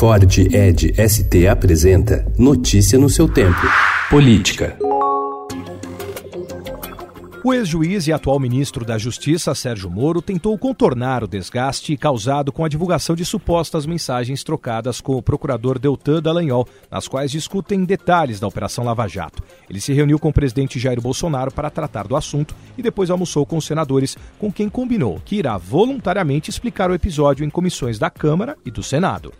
Ford Ed ST apresenta Notícia no seu tempo. Política. O ex-juiz e atual ministro da Justiça, Sérgio Moro, tentou contornar o desgaste causado com a divulgação de supostas mensagens trocadas com o procurador Deltan Dallagnol, nas quais discutem detalhes da Operação Lava Jato. Ele se reuniu com o presidente Jair Bolsonaro para tratar do assunto e depois almoçou com os senadores, com quem combinou que irá voluntariamente explicar o episódio em comissões da Câmara e do Senado.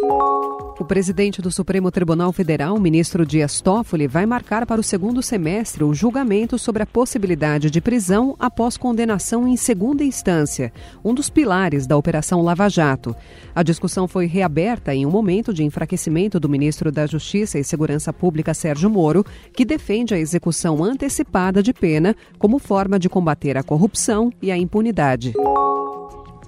O presidente do Supremo Tribunal Federal, ministro Dias Toffoli, vai marcar para o segundo semestre o julgamento sobre a possibilidade de prisão após condenação em segunda instância, um dos pilares da Operação Lava Jato. A discussão foi reaberta em um momento de enfraquecimento do ministro da Justiça e Segurança Pública, Sérgio Moro, que defende a execução antecipada de pena como forma de combater a corrupção e a impunidade.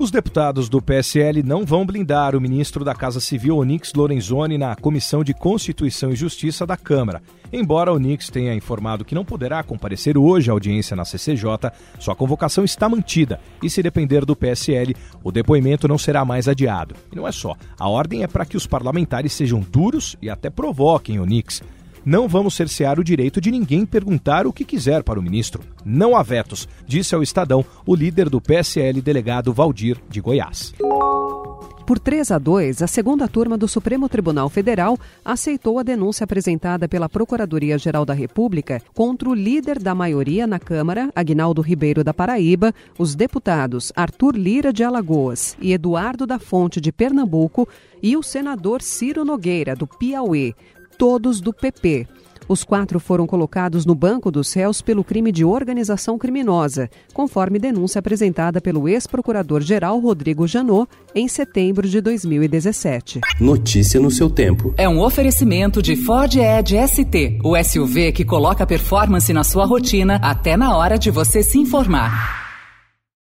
Os deputados do PSL não vão blindar o ministro da Casa Civil, Onix Lorenzoni, na Comissão de Constituição e Justiça da Câmara. Embora Onix tenha informado que não poderá comparecer hoje à audiência na CCJ, sua convocação está mantida e, se depender do PSL, o depoimento não será mais adiado. E não é só, a ordem é para que os parlamentares sejam duros e até provoquem Onix. Não vamos cercear o direito de ninguém perguntar o que quiser para o ministro. Não há vetos, disse ao Estadão o líder do PSL, delegado Valdir de Goiás. Por 3 a 2, a segunda turma do Supremo Tribunal Federal aceitou a denúncia apresentada pela Procuradoria-Geral da República contra o líder da maioria na Câmara, Agnaldo Ribeiro da Paraíba, os deputados Arthur Lira de Alagoas e Eduardo da Fonte de Pernambuco e o senador Ciro Nogueira, do Piauí, todos do PP. Os quatro foram colocados no banco dos réus pelo crime de organização criminosa, conforme denúncia apresentada pelo ex-procurador-geral Rodrigo Janot em setembro de 2017. Notícia no seu tempo. É um oferecimento de Ford Edge ST, o SUV que coloca performance na sua rotina até na hora de você se informar.